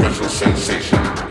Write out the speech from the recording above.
special sensation.